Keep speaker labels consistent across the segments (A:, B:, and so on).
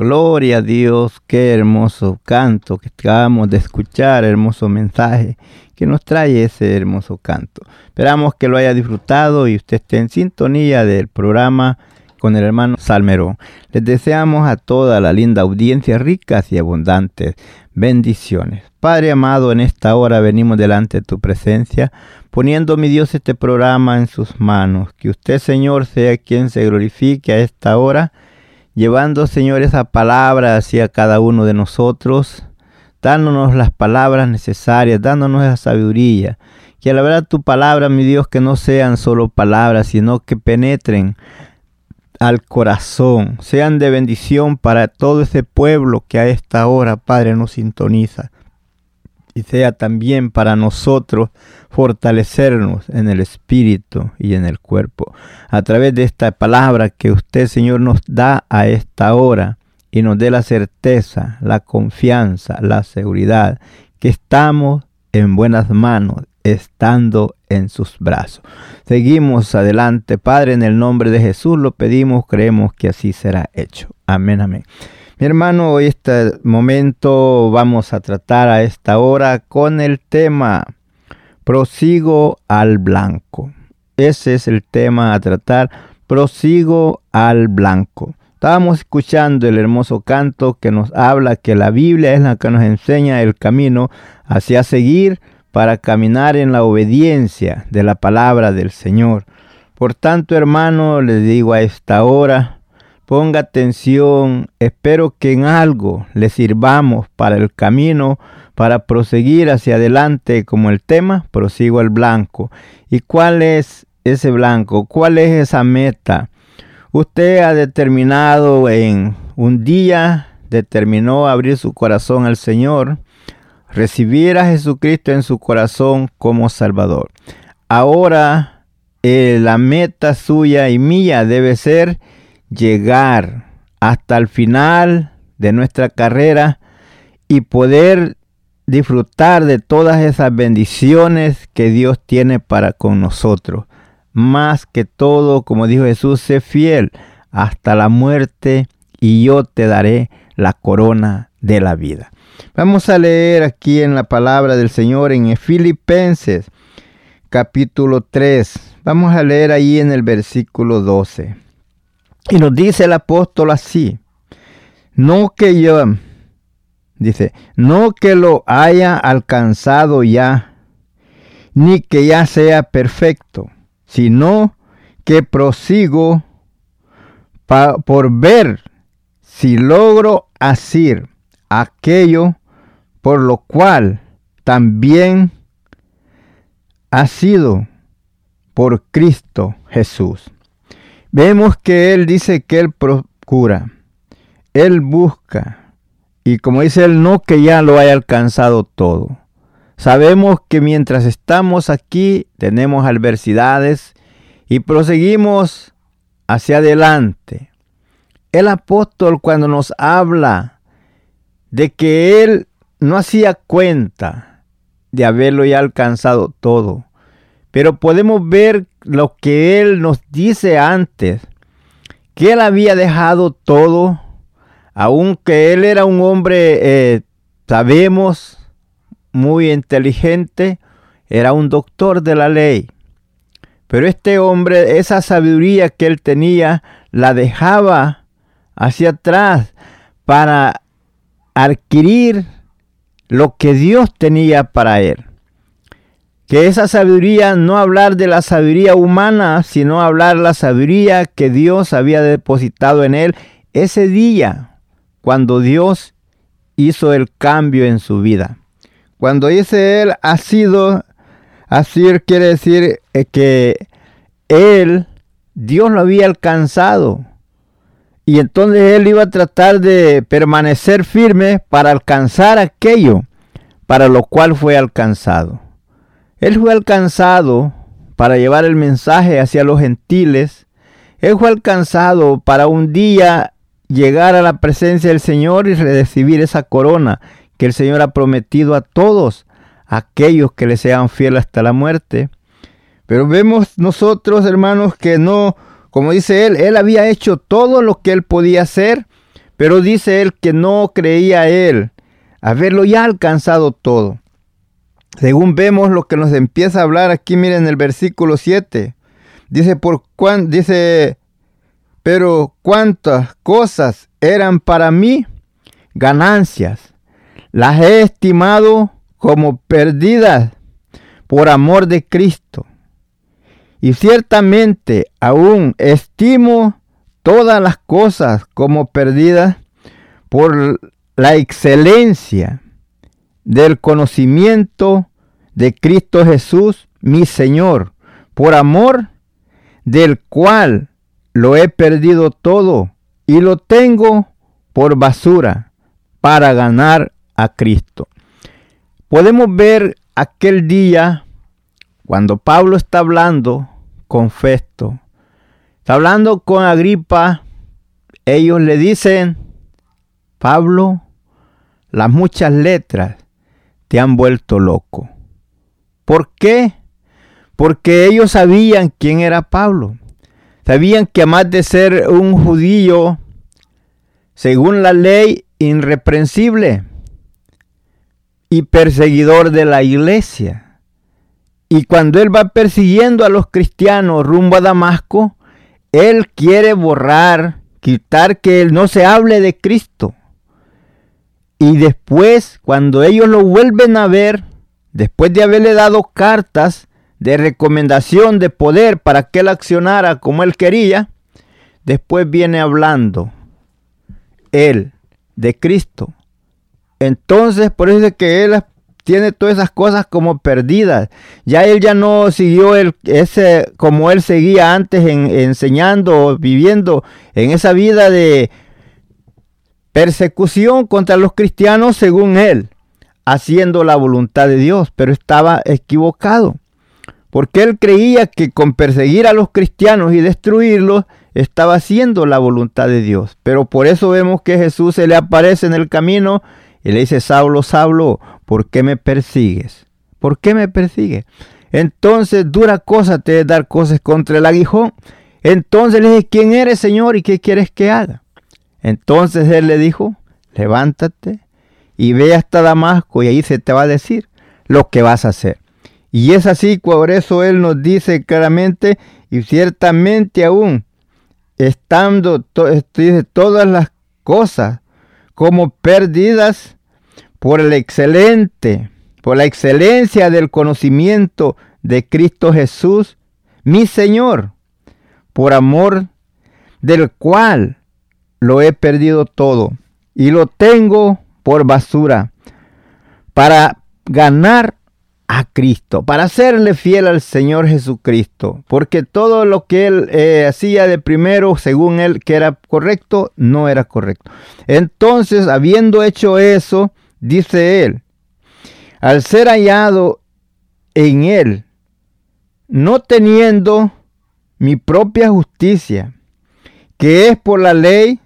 A: Gloria a Dios, qué hermoso canto que acabamos de escuchar, hermoso mensaje que nos trae ese hermoso canto. Esperamos que lo haya disfrutado y usted esté en sintonía del programa con el hermano Salmerón. Les deseamos a toda la linda audiencia ricas y abundantes bendiciones. Padre amado, en esta hora venimos delante de tu presencia, poniendo, mi Dios, este programa en sus manos. Que usted, Señor, sea quien se glorifique a esta hora llevando, Señor, esa palabra hacia cada uno de nosotros, dándonos las palabras necesarias, dándonos esa sabiduría. Que a la verdad tu palabra, mi Dios, que no sean solo palabras, sino que penetren al corazón, sean de bendición para todo ese pueblo que a esta hora, Padre, nos sintoniza. Y sea también para nosotros fortalecernos en el espíritu y en el cuerpo. A través de esta palabra que usted, Señor, nos da a esta hora y nos dé la certeza, la confianza, la seguridad que estamos en buenas manos, estando en sus brazos. Seguimos adelante, Padre, en el nombre de Jesús lo pedimos, creemos que así será hecho. Amén, amén. Mi hermano, hoy este momento vamos a tratar a esta hora con el tema Prosigo al blanco. Ese es el tema a tratar. Prosigo al blanco. Estábamos escuchando el hermoso canto que nos habla que la Biblia es la que nos enseña el camino hacia seguir para caminar en la obediencia de la palabra del Señor. Por tanto, hermano, les digo a esta hora, Ponga atención, espero que en algo le sirvamos para el camino, para proseguir hacia adelante como el tema, prosigo al blanco. ¿Y cuál es ese blanco? ¿Cuál es esa meta? Usted ha determinado en un día, determinó abrir su corazón al Señor, recibir a Jesucristo en su corazón como Salvador. Ahora eh, la meta suya y mía debe ser llegar hasta el final de nuestra carrera y poder disfrutar de todas esas bendiciones que Dios tiene para con nosotros. Más que todo, como dijo Jesús, sé fiel hasta la muerte y yo te daré la corona de la vida. Vamos a leer aquí en la palabra del Señor en Filipenses capítulo 3, vamos a leer ahí en el versículo 12. Y nos dice el apóstol así, no que yo, dice, no que lo haya alcanzado ya, ni que ya sea perfecto, sino que prosigo por ver si logro hacer aquello por lo cual también ha sido por Cristo Jesús. Vemos que Él dice que Él procura, Él busca, y como dice Él, no que ya lo haya alcanzado todo. Sabemos que mientras estamos aquí tenemos adversidades y proseguimos hacia adelante. El apóstol cuando nos habla de que Él no hacía cuenta de haberlo ya alcanzado todo, pero podemos ver lo que Él nos dice antes, que Él había dejado todo, aunque Él era un hombre, eh, sabemos, muy inteligente, era un doctor de la ley. Pero este hombre, esa sabiduría que él tenía, la dejaba hacia atrás para adquirir lo que Dios tenía para él que esa sabiduría no hablar de la sabiduría humana, sino hablar la sabiduría que Dios había depositado en él ese día, cuando Dios hizo el cambio en su vida. Cuando dice él ha sido, así quiere decir eh, que él, Dios lo había alcanzado. Y entonces él iba a tratar de permanecer firme para alcanzar aquello para lo cual fue alcanzado. Él fue alcanzado para llevar el mensaje hacia los gentiles. Él fue alcanzado para un día llegar a la presencia del Señor y recibir esa corona que el Señor ha prometido a todos aquellos que le sean fieles hasta la muerte. Pero vemos nosotros, hermanos, que no, como dice él, él había hecho todo lo que él podía hacer, pero dice él que no creía él haberlo ya alcanzado todo. Según vemos lo que nos empieza a hablar aquí, miren el versículo 7. Dice, por cuán, dice, pero cuántas cosas eran para mí ganancias. Las he estimado como perdidas por amor de Cristo. Y ciertamente aún estimo todas las cosas como perdidas por la excelencia del conocimiento de Cristo Jesús, mi Señor, por amor del cual lo he perdido todo y lo tengo por basura para ganar a Cristo. Podemos ver aquel día cuando Pablo está hablando con Festo, está hablando con Agripa, ellos le dicen, Pablo, las muchas letras te han vuelto loco. ¿Por qué? Porque ellos sabían quién era Pablo. Sabían que además de ser un judío, según la ley, irreprensible y perseguidor de la iglesia. Y cuando él va persiguiendo a los cristianos rumbo a Damasco, él quiere borrar, quitar que él no se hable de Cristo. Y después, cuando ellos lo vuelven a ver, después de haberle dado cartas de recomendación de poder para que él accionara como él quería, después viene hablando él de Cristo. Entonces, por eso es que él tiene todas esas cosas como perdidas. Ya él ya no siguió el, ese como él seguía antes en, enseñando, viviendo en esa vida de persecución contra los cristianos según él, haciendo la voluntad de Dios, pero estaba equivocado, porque él creía que con perseguir a los cristianos y destruirlos, estaba haciendo la voluntad de Dios. Pero por eso vemos que Jesús se le aparece en el camino y le dice, Saulo, Saulo, ¿por qué me persigues? ¿Por qué me persigues? Entonces, dura cosa te dar cosas contra el aguijón. Entonces le dije, ¿quién eres, Señor? ¿Y qué quieres que haga? Entonces él le dijo, levántate y ve hasta Damasco y ahí se te va a decir lo que vas a hacer. Y es así, por eso Él nos dice claramente, y ciertamente aún, estando todas las cosas como perdidas por el excelente, por la excelencia del conocimiento de Cristo Jesús, mi Señor, por amor del cual lo he perdido todo y lo tengo por basura para ganar a Cristo, para serle fiel al Señor Jesucristo, porque todo lo que él eh, hacía de primero, según él, que era correcto, no era correcto. Entonces, habiendo hecho eso, dice él, al ser hallado en él, no teniendo mi propia justicia, que es por la ley,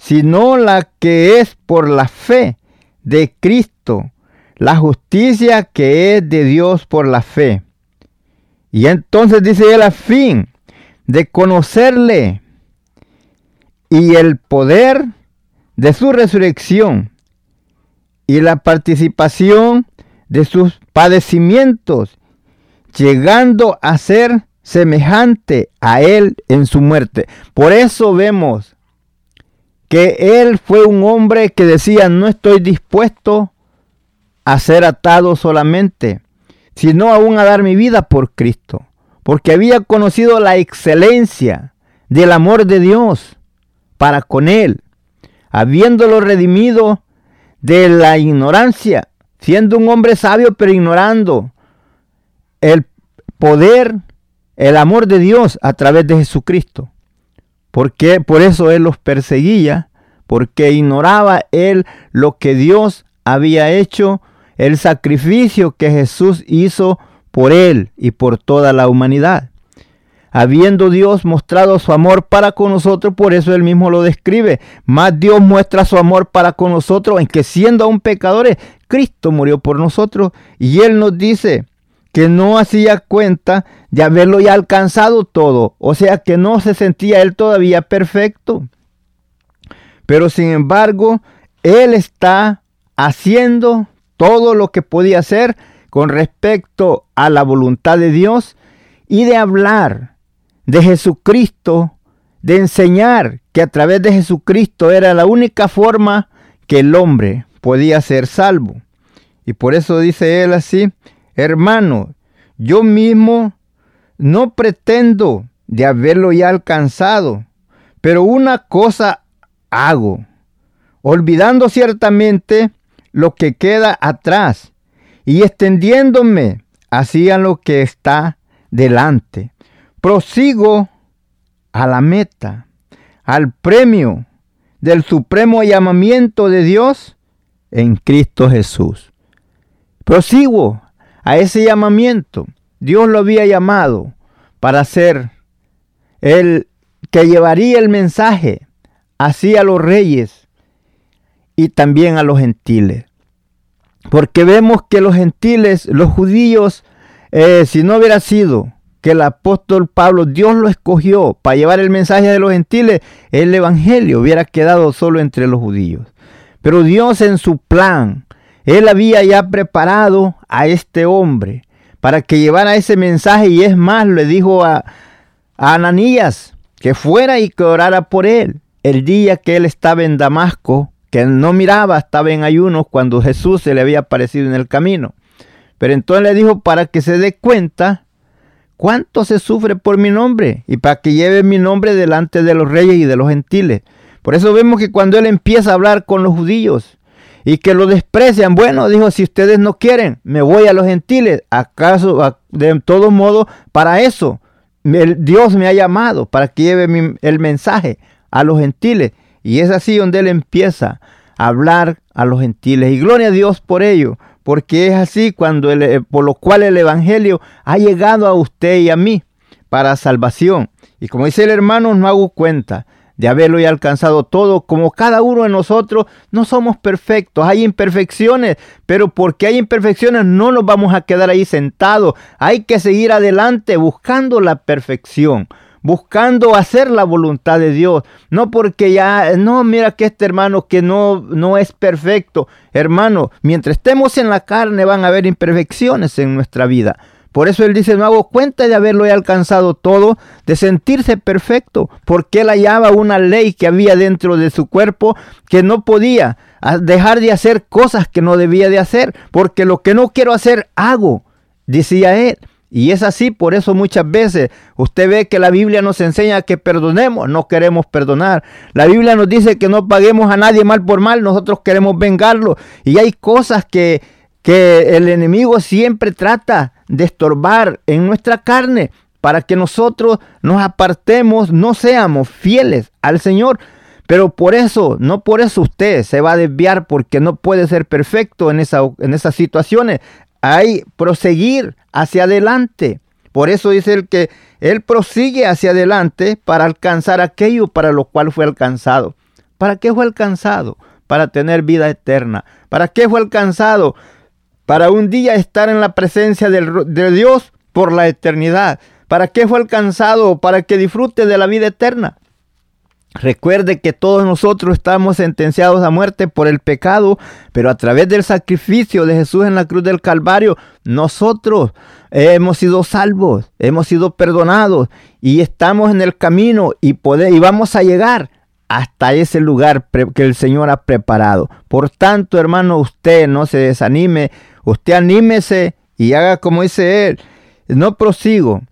A: sino la que es por la fe de Cristo, la justicia que es de Dios por la fe. Y entonces dice él a fin de conocerle y el poder de su resurrección y la participación de sus padecimientos, llegando a ser semejante a él en su muerte. Por eso vemos que él fue un hombre que decía, no estoy dispuesto a ser atado solamente, sino aún a dar mi vida por Cristo, porque había conocido la excelencia del amor de Dios para con él, habiéndolo redimido de la ignorancia, siendo un hombre sabio pero ignorando el poder, el amor de Dios a través de Jesucristo. Porque por eso él los perseguía, porque ignoraba él lo que Dios había hecho el sacrificio que Jesús hizo por él y por toda la humanidad. Habiendo Dios mostrado su amor para con nosotros, por eso él mismo lo describe. Más Dios muestra su amor para con nosotros en que siendo aún pecadores, Cristo murió por nosotros. Y él nos dice que no hacía cuenta de haberlo ya alcanzado todo. O sea que no se sentía él todavía perfecto. Pero sin embargo, él está haciendo todo lo que podía hacer con respecto a la voluntad de Dios y de hablar de Jesucristo, de enseñar que a través de Jesucristo era la única forma que el hombre podía ser salvo. Y por eso dice él así, hermano, yo mismo no pretendo de haberlo ya alcanzado, pero una cosa hago, olvidando ciertamente lo que queda atrás y extendiéndome hacia lo que está delante. Prosigo a la meta, al premio del supremo llamamiento de Dios en Cristo Jesús. Prosigo a ese llamamiento. Dios lo había llamado para ser el que llevaría el mensaje hacia los reyes y también a los gentiles. Porque vemos que los gentiles, los judíos, eh, si no hubiera sido que el apóstol Pablo, Dios lo escogió para llevar el mensaje de los gentiles, el evangelio hubiera quedado solo entre los judíos. Pero Dios en su plan, Él había ya preparado a este hombre para que llevara ese mensaje y es más, le dijo a, Ananías que fuera y que orara por él. El día que él estaba en Damasco, que no miraba, estaba en ayunos cuando Jesús se le había aparecido en el camino. Pero entonces le dijo para que se dé cuenta cuánto se sufre por mi nombre y para que lleve mi nombre delante de los reyes y de los gentiles. Por eso vemos que cuando él empieza a hablar con los judíos y que lo desprecian, bueno, dijo, si ustedes no quieren, me voy a los gentiles. ¿Acaso de todos modos para eso? Dios me ha llamado para que lleve el mensaje a los gentiles. Y es así donde él empieza a hablar a los gentiles. Y gloria a Dios por ello, porque es así cuando eh, por lo cual el evangelio ha llegado a usted y a mí para salvación. Y como dice el hermano, no hago cuenta de haberlo ya alcanzado todo, como cada uno de nosotros no somos perfectos, hay imperfecciones, pero porque hay imperfecciones no nos vamos a quedar ahí sentados, hay que seguir adelante buscando la perfección buscando hacer la voluntad de Dios, no porque ya, no, mira que este hermano que no, no es perfecto, hermano, mientras estemos en la carne van a haber imperfecciones en nuestra vida, Por eso él dice, no hago cuenta de haberlo alcanzado todo, de sentirse perfecto, porque él hallaba una ley que había dentro de su cuerpo que no podía dejar de hacer cosas que no debía de hacer, porque lo que no quiero hacer hago, decía él. Y es así, por eso muchas veces usted ve que la Biblia nos enseña que perdonemos, no queremos perdonar. La Biblia nos dice que no paguemos a nadie mal por mal, nosotros queremos vengarlo. Y hay cosas que, que el enemigo siempre trata de estorbar en nuestra carne para que nosotros nos apartemos, no seamos fieles al Señor. Pero por eso, no por eso usted se va a desviar porque no puede ser perfecto en, esa, en esas situaciones hay proseguir hacia adelante. Por eso dice el que él prosigue hacia adelante para alcanzar aquello para lo cual fue alcanzado. ¿Para qué fue alcanzado? Para tener vida eterna. ¿Para qué fue alcanzado? Para un día estar en la presencia de Dios por la eternidad. ¿Para qué fue alcanzado? Para que disfrute de la vida eterna. Recuerde que todos nosotros estamos sentenciados a muerte por el pecado, pero a través del sacrificio de Jesús en la cruz del Calvario, nosotros hemos sido salvos, hemos sido perdonados y estamos en el camino y, y vamos a llegar hasta ese lugar que el Señor ha preparado. Por tanto, hermano, usted no se desanime, usted anímese y haga como dice Él. No prosigo,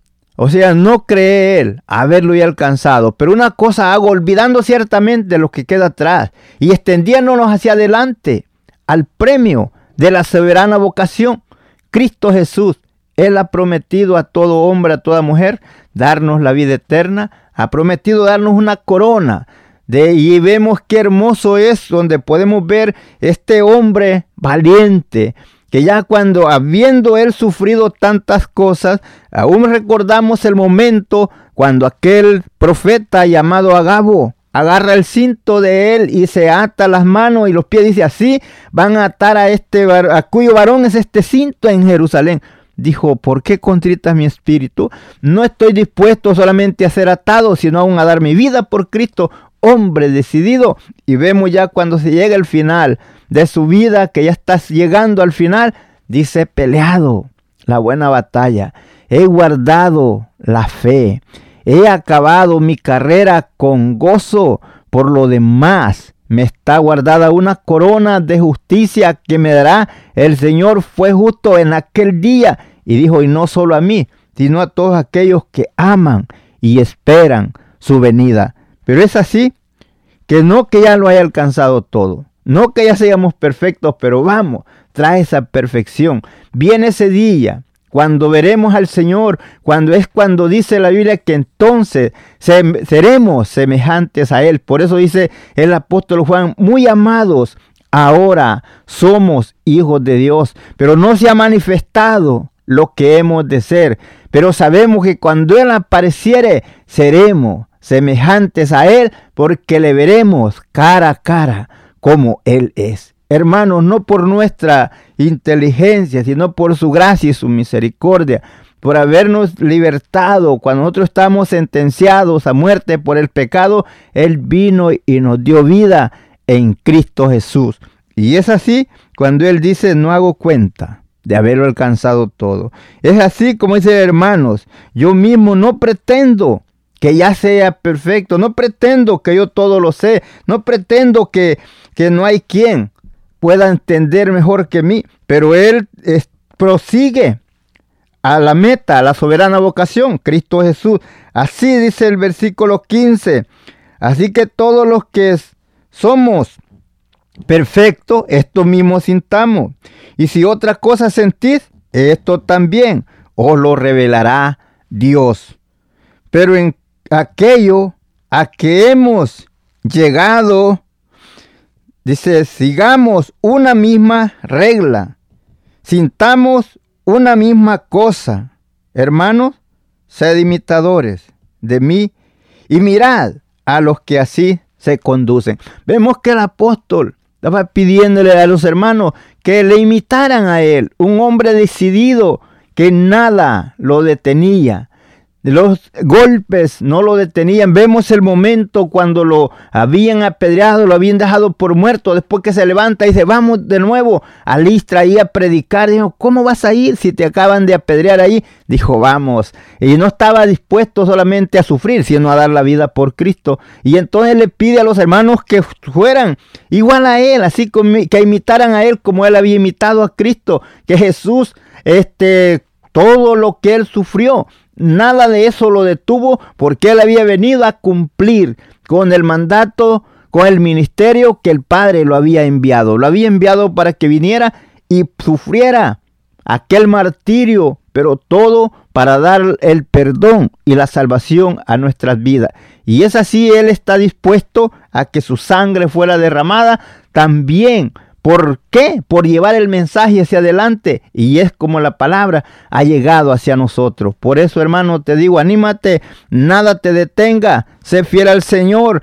A: o sea, no cree él haberlo ya alcanzado, pero una cosa hago, olvidando ciertamente lo que queda atrás y extendiéndonos hacia adelante al premio de la soberana vocación. Cristo Jesús, Él ha prometido a todo hombre, a toda mujer, darnos la vida eterna, ha prometido darnos una corona. De, y vemos qué hermoso es donde podemos ver este hombre valiente, que ya cuando habiendo él sufrido tantas cosas, aún recordamos el momento cuando aquel profeta llamado Agabo agarra el cinto de él y se ata las manos y los pies, dice así, van a atar a este, a cuyo varón es este cinto en Jerusalén. Dijo, ¿por qué contritas mi espíritu? No estoy dispuesto solamente a ser atado, sino aún a dar mi vida por Cristo, hombre decidido. Y vemos ya cuando se llega el final, de su vida, que ya estás llegando al final, dice, peleado la buena batalla, he guardado la fe, he acabado mi carrera con gozo, por lo demás me está guardada una corona de justicia que me dará. El Señor fue justo en aquel día y dijo, y no solo a mí, sino a todos aquellos que aman y esperan su venida. Pero es así que no que ya lo haya alcanzado todo, no que ya seamos perfectos, pero vamos, trae esa perfección. Viene ese día cuando veremos al Señor, cuando es cuando dice la Biblia que entonces seremos semejantes a Él. Por eso dice el apóstol Juan, muy amados, ahora somos hijos de Dios, pero no se ha manifestado lo que hemos de ser. Pero sabemos que cuando Él apareciere, seremos semejantes a Él, porque le veremos cara a cara como Él es. Hermanos, no por nuestra inteligencia, sino por su gracia y su misericordia, por habernos libertado cuando nosotros estamos sentenciados a muerte por el pecado, Él vino y nos dio vida en Cristo Jesús. Y es así cuando Él dice, no hago cuenta de haberlo alcanzado todo. Es así como dice, hermanos, yo mismo no pretendo que ya sea perfecto. No pretendo que yo todo lo sé. No pretendo que, que no hay quien pueda entender mejor que mí. Pero Él prosigue a la meta, a la soberana vocación, Cristo Jesús. Así dice el versículo 15. Así que todos los que somos perfectos, esto mismo sintamos. Y si otra cosa sentís, esto también os lo revelará Dios. Pero en aquello a que hemos llegado, dice, sigamos una misma regla, sintamos una misma cosa. Hermanos, sed imitadores de mí y mirad a los que así se conducen. Vemos que el apóstol estaba pidiéndole a los hermanos que le imitaran a él, un hombre decidido que nada lo detenía, los golpes no lo detenían. Vemos el momento cuando lo habían apedreado, lo habían dejado por muerto. Después que se levanta y dice, vamos de nuevo a Listra y a predicar. Dijo, ¿cómo vas a ir si te acaban de apedrear ahí? Dijo, vamos. Y no estaba dispuesto solamente a sufrir, sino a dar la vida por Cristo. Y entonces le pide a los hermanos que fueran igual a él, así que imitaran a él como él había imitado a Cristo. Que Jesús, este, todo lo que él sufrió Nada de eso lo detuvo porque él había venido a cumplir con el mandato, con el ministerio que el Padre lo había enviado. Lo había enviado para que viniera y sufriera aquel martirio, pero todo para dar el perdón y la salvación a nuestras vidas. Y es así, Él está dispuesto a que su sangre fuera derramada también ¿Por qué? Por llevar el mensaje hacia adelante. Y es como la palabra ha llegado hacia nosotros. Por eso, hermano, te digo, anímate, nada te detenga. Sé fiel al Señor.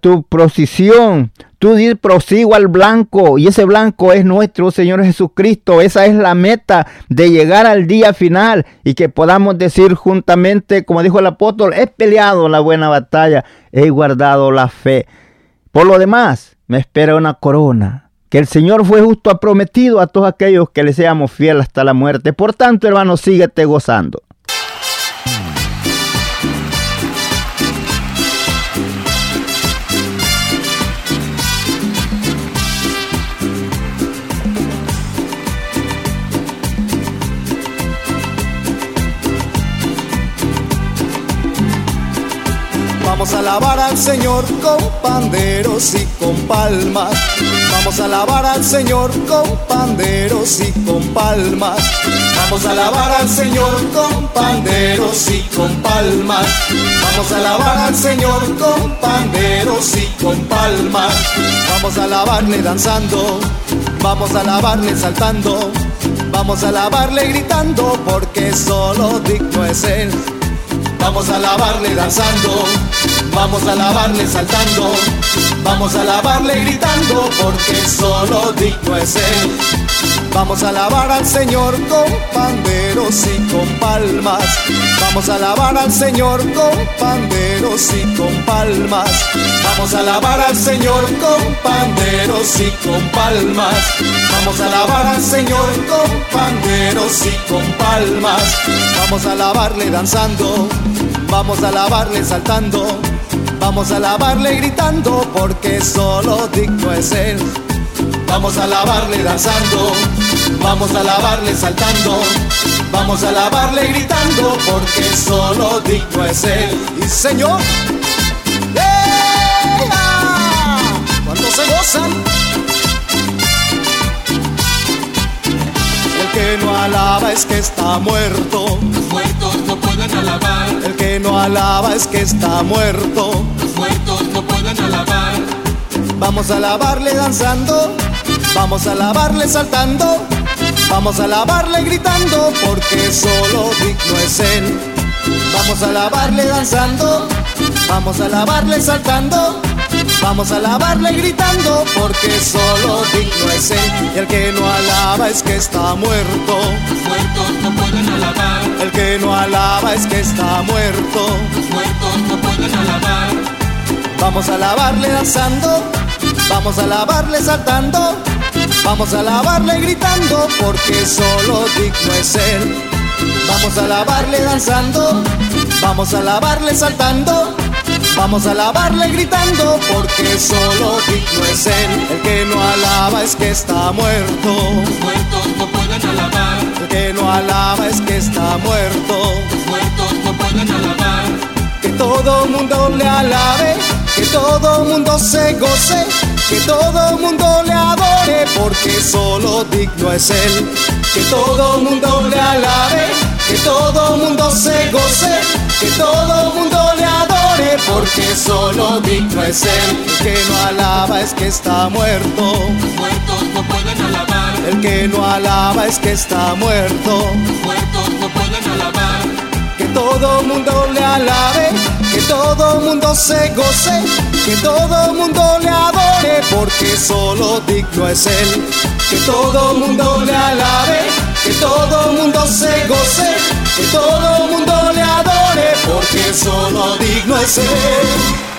A: Tu procesión, tú prosigo al blanco. Y ese blanco es nuestro Señor Jesucristo. Esa es la meta de llegar al día final. Y que podamos decir juntamente, como dijo el apóstol, he peleado la buena batalla, he guardado la fe. Por lo demás, me espera una corona que el Señor fue justo ha prometido a todos aquellos que le seamos fieles hasta la muerte. Por tanto, hermano, síguete gozando.
B: Vamos a alabar al Señor con panderos y con palmas. Vamos a alabar al Señor con panderos y con palmas. Vamos a alabar al Señor con panderos y con palmas. Vamos a alabar al Señor con panderos y con palmas. Vamos a alabarle danzando. Vamos a alabarle saltando. Vamos a alabarle gritando porque solo digno es Él. Vamos a alabarle danzando, vamos a alabarle saltando, vamos a alabarle gritando, porque solo digno es Él. Vamos a alabar al Señor con panderos y con palmas. Vamos a alabar al Señor con panderos y con palmas. Vamos a alabar al Señor con panderos y con palmas. Vamos a alabar al Señor con panderos y con palmas. Vamos a alabarle danzando. Vamos a alabarle saltando, vamos a alabarle gritando, porque solo digno es Él. Vamos a alabarle danzando, vamos a alabarle saltando, vamos a alabarle gritando, porque solo digno es Él. Y Señor, cuando se gozan, el que no alaba es que está muerto.
C: Los muertos no pueden alabar.
B: El que no alaba es que está muerto.
C: Los muertos no pueden alabar.
B: Vamos a alabarle danzando, vamos a alabarle saltando, vamos a alabarle gritando, porque solo digno es Él. Vamos a alabarle danzando, vamos a alabarle saltando, vamos a alabarle gritando, porque solo digno es Él. Y el que no alaba es que está muerto.
C: Los muertos no pueden alabar.
B: El que no alaba es que está muerto.
C: Los muertos no pueden alabar.
B: Vamos a alabarle danzando, vamos a alabarle saltando, vamos a alabarle gritando, porque solo digno es Él. Vamos a alabarle danzando, vamos a alabarle saltando, vamos a alabarle gritando, porque solo digno es Él. El que no alaba es que está muerto.
C: Los muertos no pueden alabar.
B: El que no alaba es que está muerto.
C: Los muertos no pueden alabar.
B: Que todo mundo le alabe, que todo mundo se goce, que todo mundo le adore, porque solo digno es Él. Que todo mundo le alabe, que todo mundo se goce, que todo mundo le adore, porque solo digno es Él. El que no alaba es que está muerto.
C: Los muertos no pueden alabar.
B: El que no alaba es que está muerto.
C: Los muertos no pueden alabar.
B: Que todo mundo le alabe, que todo mundo se goce, que todo mundo le adore, porque solo digno es Él. Que todo mundo le alabe, que todo mundo se goce, que todo mundo le adore, porque solo digno es Él.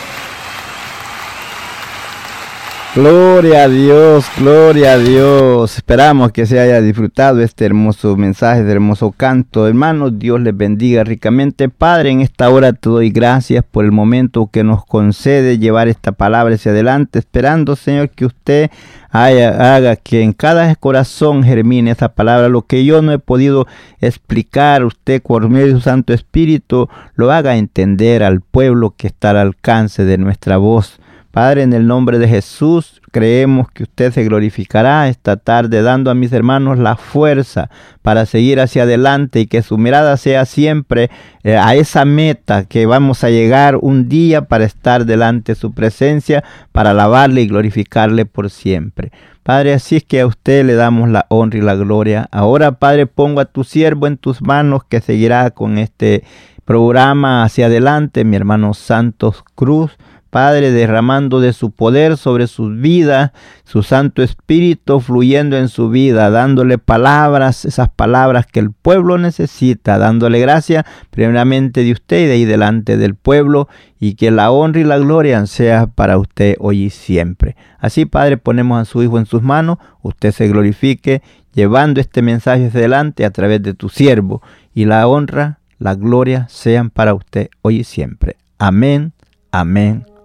A: Gloria a Dios, gloria a Dios. Esperamos que se haya disfrutado este hermoso mensaje, este hermoso canto. Hermanos, Dios les bendiga ricamente. Padre, en esta hora te doy gracias por el momento que nos concede llevar esta palabra hacia adelante, esperando, Señor, que usted haga que en cada corazón germine esa palabra. Lo que yo no he podido explicar, usted por medio de su Santo Espíritu lo haga entender al pueblo que está al alcance de nuestra voz. Padre, en el nombre de Jesús, creemos que usted se glorificará esta tarde dando a mis hermanos la fuerza para seguir hacia adelante y que su mirada sea siempre eh, a esa meta que vamos a llegar un día para estar delante de su presencia, para alabarle y glorificarle por siempre. Padre, así es que a usted le damos la honra y la gloria. Ahora, Padre, pongo a tu siervo en tus manos que seguirá con este programa hacia adelante, mi hermano Santos Cruz. Padre, derramando de su poder sobre sus vidas, su Santo Espíritu fluyendo en su vida, dándole palabras, esas palabras que el pueblo necesita, dándole gracia primeramente de usted y delante del pueblo, y que la honra y la gloria sea para usted hoy y siempre. Así, Padre, ponemos a su Hijo en sus manos, usted se glorifique, llevando este mensaje hacia adelante a través de tu siervo, y la honra, la gloria sean para usted hoy y siempre. Amén, amén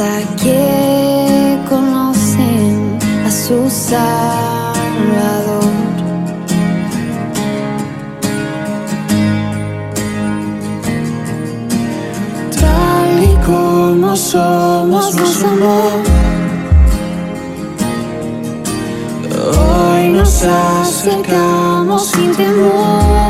D: hasta que conocen a su Salvador. Tal y como somos, nos amó. Hoy nos acercamos sin temor.